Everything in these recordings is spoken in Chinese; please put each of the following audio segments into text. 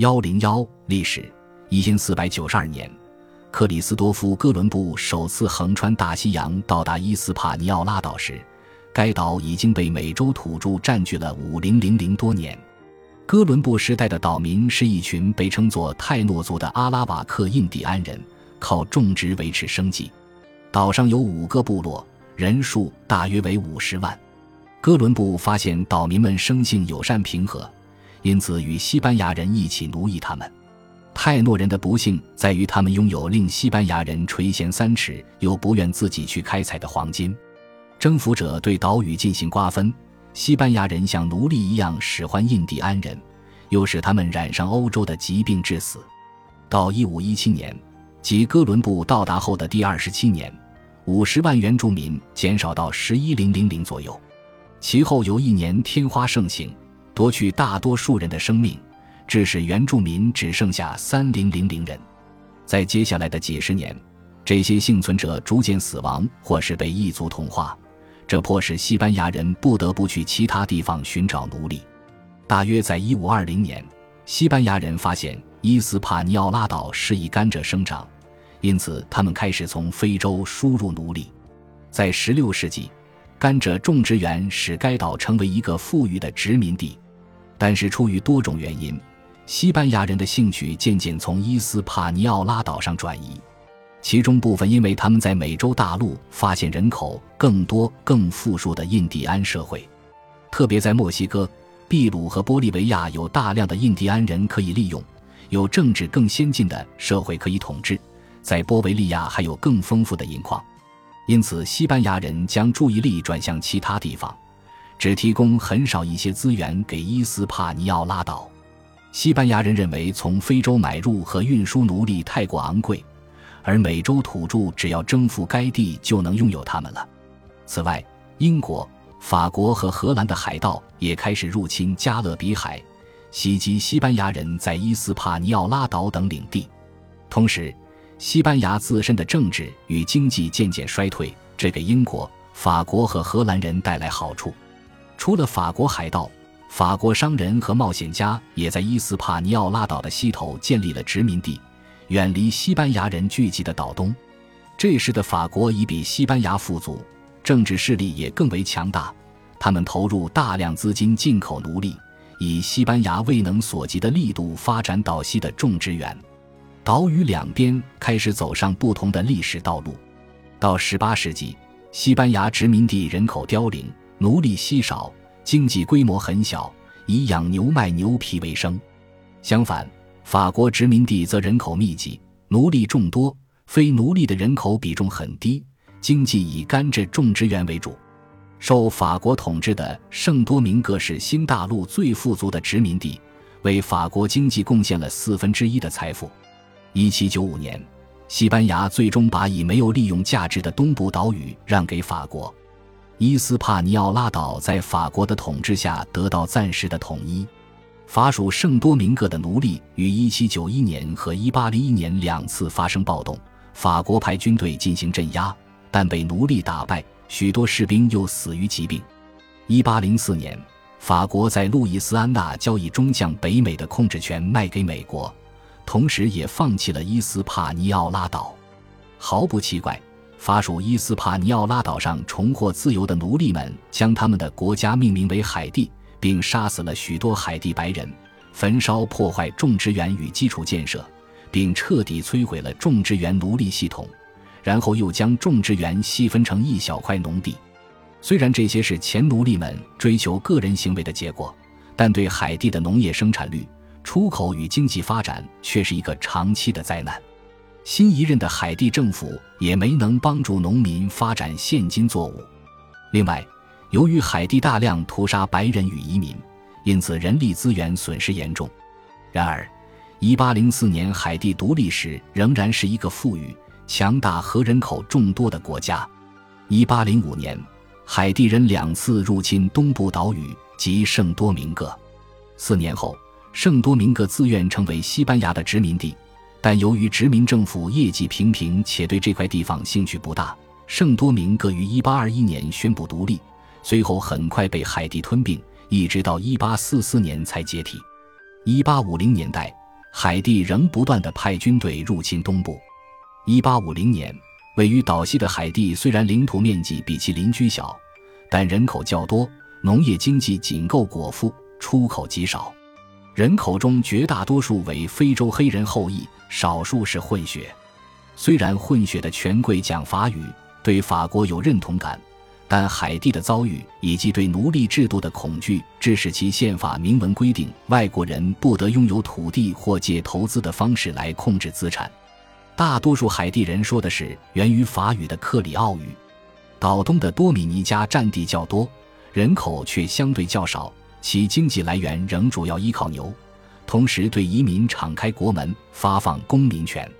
幺零幺历史一千四百九十二年，克里斯多夫·哥伦布首次横穿大西洋到达伊斯帕尼奥拉岛时，该岛已经被美洲土著占据了五零零零多年。哥伦布时代的岛民是一群被称作泰诺族的阿拉瓦克印第安人，靠种植维持生计。岛上有五个部落，人数大约为五十万。哥伦布发现岛民们生性友善平和。因此，与西班牙人一起奴役他们。泰诺人的不幸在于，他们拥有令西班牙人垂涎三尺又不愿自己去开采的黄金。征服者对岛屿进行瓜分，西班牙人像奴隶一样使唤印第安人，又使他们染上欧洲的疾病致死。到一五一七年，即哥伦布到达后的第二十七年，五十万原住民减少到十一零零零左右。其后有一年天花盛行。夺去大多数人的生命，致使原住民只剩下三零零零人。在接下来的几十年，这些幸存者逐渐死亡，或是被异族同化，这迫使西班牙人不得不去其他地方寻找奴隶。大约在一五二零年，西班牙人发现伊斯帕尼奥拉岛适宜甘蔗生长，因此他们开始从非洲输入奴隶。在十六世纪。甘蔗种植园使该岛成为一个富裕的殖民地，但是出于多种原因，西班牙人的兴趣渐渐从伊斯帕尼奥拉岛上转移，其中部分因为他们在美洲大陆发现人口更多、更富庶的印第安社会，特别在墨西哥、秘鲁和玻利维亚有大量的印第安人可以利用，有政治更先进的社会可以统治，在波维利亚还有更丰富的银矿。因此，西班牙人将注意力转向其他地方，只提供很少一些资源给伊斯帕尼奥拉岛。西班牙人认为从非洲买入和运输奴隶太过昂贵，而美洲土著只要征服该地就能拥有他们了。此外，英国、法国和荷兰的海盗也开始入侵加勒比海，袭击西班牙人在伊斯帕尼奥拉岛等领地，同时。西班牙自身的政治与经济渐渐衰退，这给英国、法国和荷兰人带来好处。除了法国海盗，法国商人和冒险家也在伊斯帕尼奥拉岛的西头建立了殖民地，远离西班牙人聚集的岛东。这时的法国已比西班牙富足，政治势力也更为强大。他们投入大量资金进口奴隶，以西班牙未能所及的力度发展岛西的种植园。岛屿两边开始走上不同的历史道路。到18世纪，西班牙殖民地人口凋零，奴隶稀少，经济规模很小，以养牛卖牛皮为生。相反，法国殖民地则人口密集，奴隶众多，非奴隶的人口比重很低，经济以甘蔗种植园为主。受法国统治的圣多明各是新大陆最富足的殖民地，为法国经济贡献了四分之一的财富。一七九五年，西班牙最终把以没有利用价值的东部岛屿让给法国。伊斯帕尼奥拉岛在法国的统治下得到暂时的统一。法属圣多明各的奴隶于一七九一年和一八零一年两次发生暴动，法国派军队进行镇压，但被奴隶打败，许多士兵又死于疾病。一八零四年，法国在路易斯安那交易中将北美的控制权卖给美国。同时，也放弃了伊斯帕尼奥拉岛。毫不奇怪，法属伊斯帕尼奥拉岛上重获自由的奴隶们将他们的国家命名为海地，并杀死了许多海地白人，焚烧破坏种植园与基础建设，并彻底摧毁了种植园奴隶系统。然后又将种植园细分成一小块农地。虽然这些是前奴隶们追求个人行为的结果，但对海地的农业生产率。出口与经济发展却是一个长期的灾难。新一任的海地政府也没能帮助农民发展现金作物。另外，由于海地大量屠杀白人与移民，因此人力资源损失严重。然而，1804年海地独立时仍然是一个富裕、强大和人口众多的国家。1805年，海地人两次入侵东部岛屿及圣多明各。四年后。圣多明各自愿成为西班牙的殖民地，但由于殖民政府业绩平平且对这块地方兴趣不大，圣多明各于1821年宣布独立，随后很快被海地吞并，一直到1844年才解体。1850年代，海地仍不断地派军队入侵东部。一八五零年，位于岛西的海地虽然领土面积比其邻居小，但人口较多，农业经济仅够果腹，出口极少。人口中绝大多数为非洲黑人后裔，少数是混血。虽然混血的权贵讲法语，对法国有认同感。但海地的遭遇以及对奴隶制度的恐惧，致使其宪法明文规定外国人不得拥有土地或借投资的方式来控制资产。大多数海地人说的是源于法语的克里奥语。岛东的多米尼加占地较多，人口却相对较少，其经济来源仍主要依靠牛，同时对移民敞开国门，发放公民权。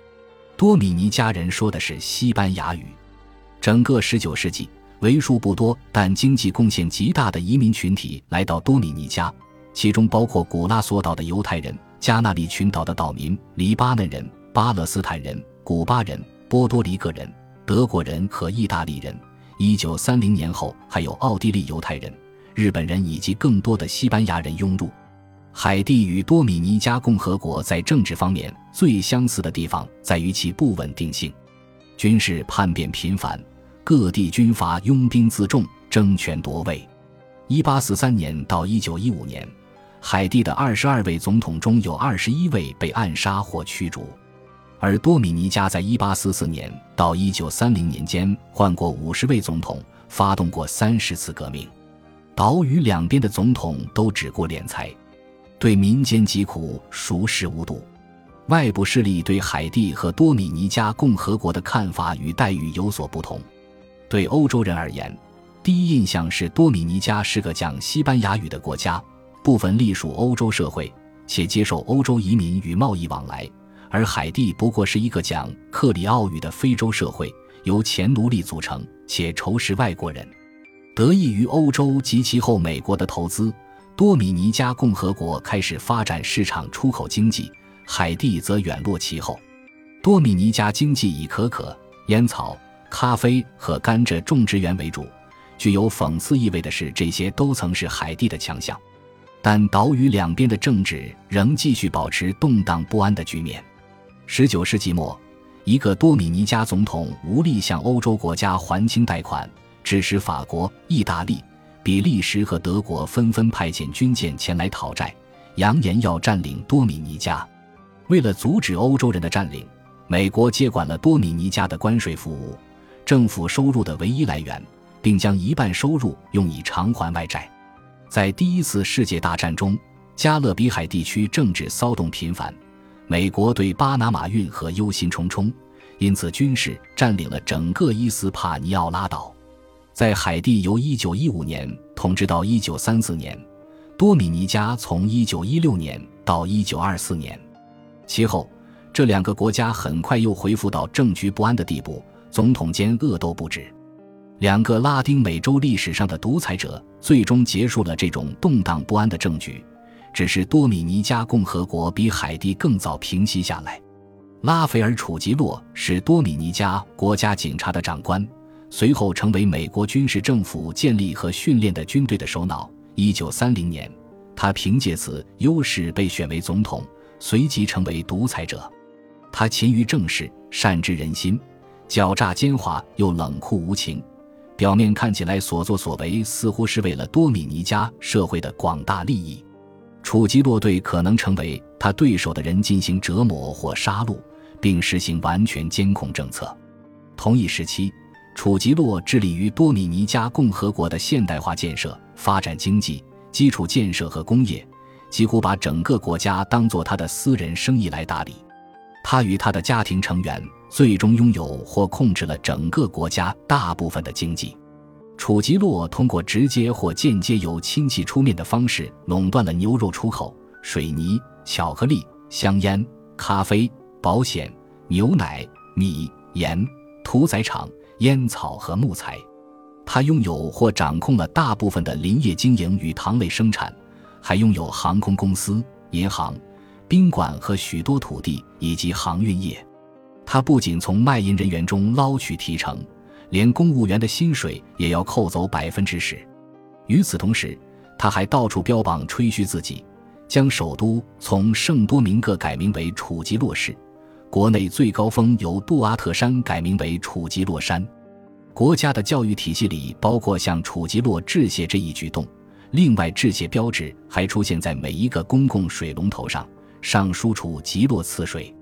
多米尼加人说的是西班牙语。整个19世纪。为数不多但经济贡献极大的移民群体来到多米尼加，其中包括古拉索岛的犹太人、加那利群岛的岛民、黎巴嫩人、巴勒斯坦人、古巴人、波多黎各人、德国人和意大利人。一九三零年后，还有奥地利犹太人、日本人以及更多的西班牙人涌入。海地与多米尼加共和国在政治方面最相似的地方在于其不稳定性，军事叛变频繁。各地军阀拥兵自重，争权夺位。一八四三年到一九一五年，海地的二十二位总统中有二十一位被暗杀或驱逐，而多米尼加在一八四四年到一九三零年间换过五十位总统，发动过三十次革命。岛屿两边的总统都只顾敛财，对民间疾苦熟视无睹。外部势力对海地和多米尼加共和国的看法与待遇有所不同。对欧洲人而言，第一印象是多米尼加是个讲西班牙语的国家，部分隶属欧洲社会，且接受欧洲移民与贸易往来；而海地不过是一个讲克里奥语的非洲社会，由前奴隶组成，且仇视外国人。得益于欧洲及其后美国的投资，多米尼加共和国开始发展市场出口经济，海地则远落其后。多米尼加经济以可可、烟草。咖啡和甘蔗种植园为主。具有讽刺意味的是，这些都曾是海地的强项，但岛屿两边的政治仍继续保持动荡不安的局面。十九世纪末，一个多米尼加总统无力向欧洲国家还清贷款，致使法国、意大利、比利时和德国纷纷派遣军舰前来讨债，扬言要占领多米尼加。为了阻止欧洲人的占领，美国接管了多米尼加的关税服务。政府收入的唯一来源，并将一半收入用以偿还外债。在第一次世界大战中，加勒比海地区政治骚动频繁，美国对巴拿马运河忧心忡忡，因此军事占领了整个伊斯帕尼奥拉岛。在海地由1915年统治到1934年，多米尼加从1916年到1924年，其后这两个国家很快又恢复到政局不安的地步。总统间恶斗不止，两个拉丁美洲历史上的独裁者最终结束了这种动荡不安的政局。只是多米尼加共和国比海地更早平息下来。拉斐尔·楚吉洛是多米尼加国家警察的长官，随后成为美国军事政府建立和训练的军队的首脑。一九三零年，他凭借此优势被选为总统，随即成为独裁者。他勤于政事，善知人心。狡诈奸猾又冷酷无情，表面看起来所作所为似乎是为了多米尼加社会的广大利益。楚基洛对可能成为他对手的人进行折磨或杀戮，并实行完全监控政策。同一时期，楚吉洛致力于多米尼加共和国的现代化建设，发展经济、基础建设和工业，几乎把整个国家当作他的私人生意来打理。他与他的家庭成员。最终拥有或控制了整个国家大部分的经济。楚吉洛通过直接或间接由亲戚出面的方式垄断了牛肉出口、水泥、巧克力、香烟、咖啡、保险、牛奶、米、盐、屠宰场、烟草和木材。他拥有或掌控了大部分的林业经营与糖类生产，还拥有航空公司、银行、宾馆和许多土地以及航运业。他不仅从卖淫人员中捞取提成，连公务员的薪水也要扣走百分之十。与此同时，他还到处标榜吹嘘自己，将首都从圣多明各改名为楚吉洛市，国内最高峰由杜阿特山改名为楚吉洛山。国家的教育体系里包括向楚吉洛致谢这一举动。另外，致谢标志还出现在每一个公共水龙头上，上书“楚吉洛赐水”。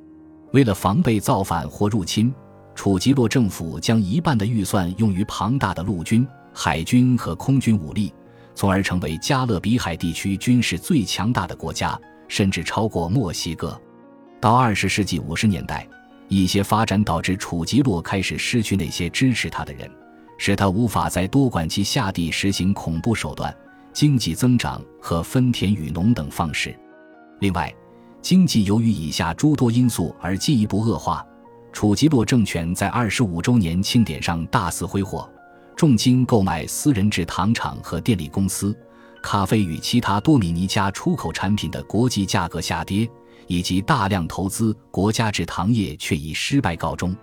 为了防备造反或入侵，楚吉洛政府将一半的预算用于庞大的陆军、海军和空军武力，从而成为加勒比海地区军事最强大的国家，甚至超过墨西哥。到二十世纪五十年代，一些发展导致楚吉洛开始失去那些支持他的人，使他无法在多管齐下地实行恐怖手段。经济增长和分田与农等方式。另外，经济由于以下诸多因素而进一步恶化。楚吉洛政权在二十五周年庆典上大肆挥霍，重金购买私人制糖厂和电力公司，咖啡与其他多米尼加出口产品的国际价格下跌，以及大量投资国家制糖业却以失败告终。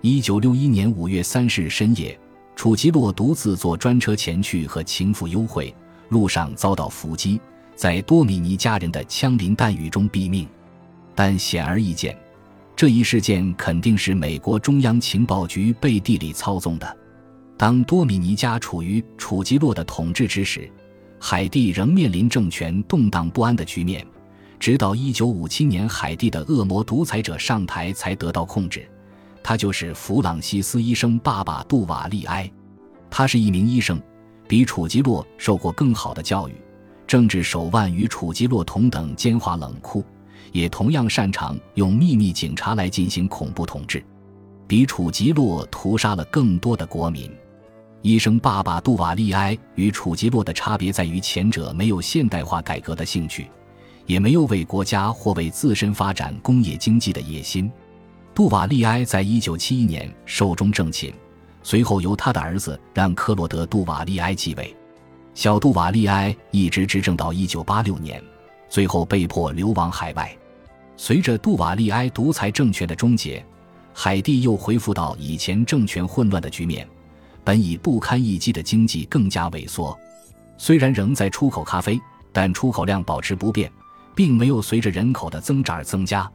一九六一年五月三十日深夜，楚吉洛独自坐专车前去和情妇幽会。路上遭到伏击，在多米尼加人的枪林弹雨中毙命。但显而易见，这一事件肯定是美国中央情报局背地里操纵的。当多米尼加处于楚吉洛的统治之时，海地仍面临政权动荡不安的局面。直到1957年，海地的恶魔独裁者上台才得到控制。他就是弗朗西斯医生爸爸杜瓦利埃，他是一名医生。比楚吉洛受过更好的教育，政治手腕与楚吉洛同等奸猾冷酷，也同样擅长用秘密警察来进行恐怖统治。比楚吉洛屠杀了更多的国民。医生爸爸杜瓦利埃与楚吉洛的差别在于，前者没有现代化改革的兴趣，也没有为国家或为自身发展工业经济的野心。杜瓦利埃在一九七一年寿终正寝。随后由他的儿子让克洛德·杜瓦利埃继位，小杜瓦利埃一直执政到一九八六年，最后被迫流亡海外。随着杜瓦利埃独裁政权的终结，海地又恢复到以前政权混乱的局面，本已不堪一击的经济更加萎缩。虽然仍在出口咖啡，但出口量保持不变，并没有随着人口的增长而增加。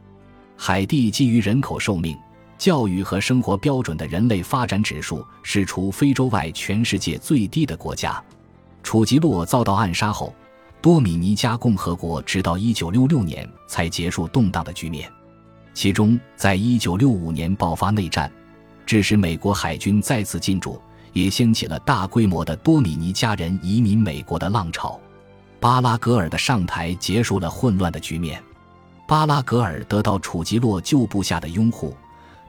海地基于人口寿命。教育和生活标准的人类发展指数是除非洲外全世界最低的国家。楚吉洛遭到暗杀后，多米尼加共和国直到1966年才结束动荡的局面。其中，在1965年爆发内战，致使美国海军再次进驻，也掀起了大规模的多米尼加人移民美国的浪潮。巴拉格尔的上台结束了混乱的局面。巴拉格尔得到楚吉洛旧部下的拥护。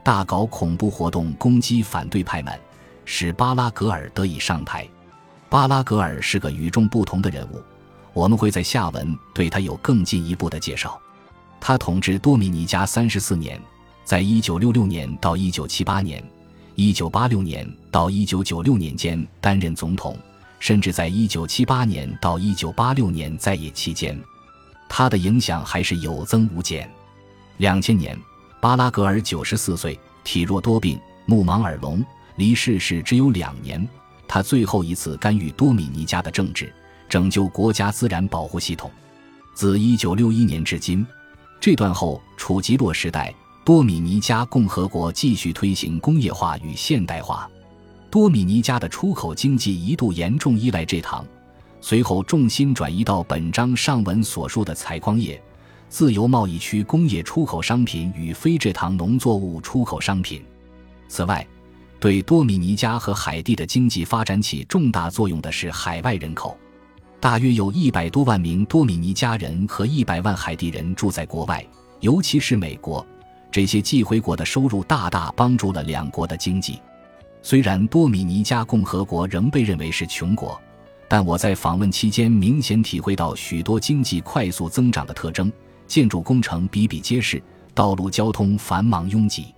大搞恐怖活动攻击反对派们，使巴拉格尔得以上台。巴拉格尔是个与众不同的人物，我们会在下文对他有更进一步的介绍。他统治多米尼加三十四年，在一九六六年到一九七八年、一九八六年到一九九六年间担任总统，甚至在一九七八年到一九八六年在野期间，他的影响还是有增无减。两千年。巴拉格尔九十四岁，体弱多病，目盲耳聋，离世时只有两年。他最后一次干预多米尼加的政治，拯救国家自然保护系统。自一九六一年至今，这段后楚吉洛时代，多米尼加共和国继续推行工业化与现代化。多米尼加的出口经济一度严重依赖这糖，随后重心转移到本章上文所述的采矿业。自由贸易区工业出口商品与非蔗糖农作物出口商品。此外，对多米尼加和海地的经济发展起重大作用的是海外人口，大约有一百多万名多米尼加人和一百万海地人住在国外，尤其是美国。这些寄回国的收入大大帮助了两国的经济。虽然多米尼加共和国仍被认为是穷国，但我在访问期间明显体会到许多经济快速增长的特征。建筑工程比比皆是，道路交通繁忙拥挤。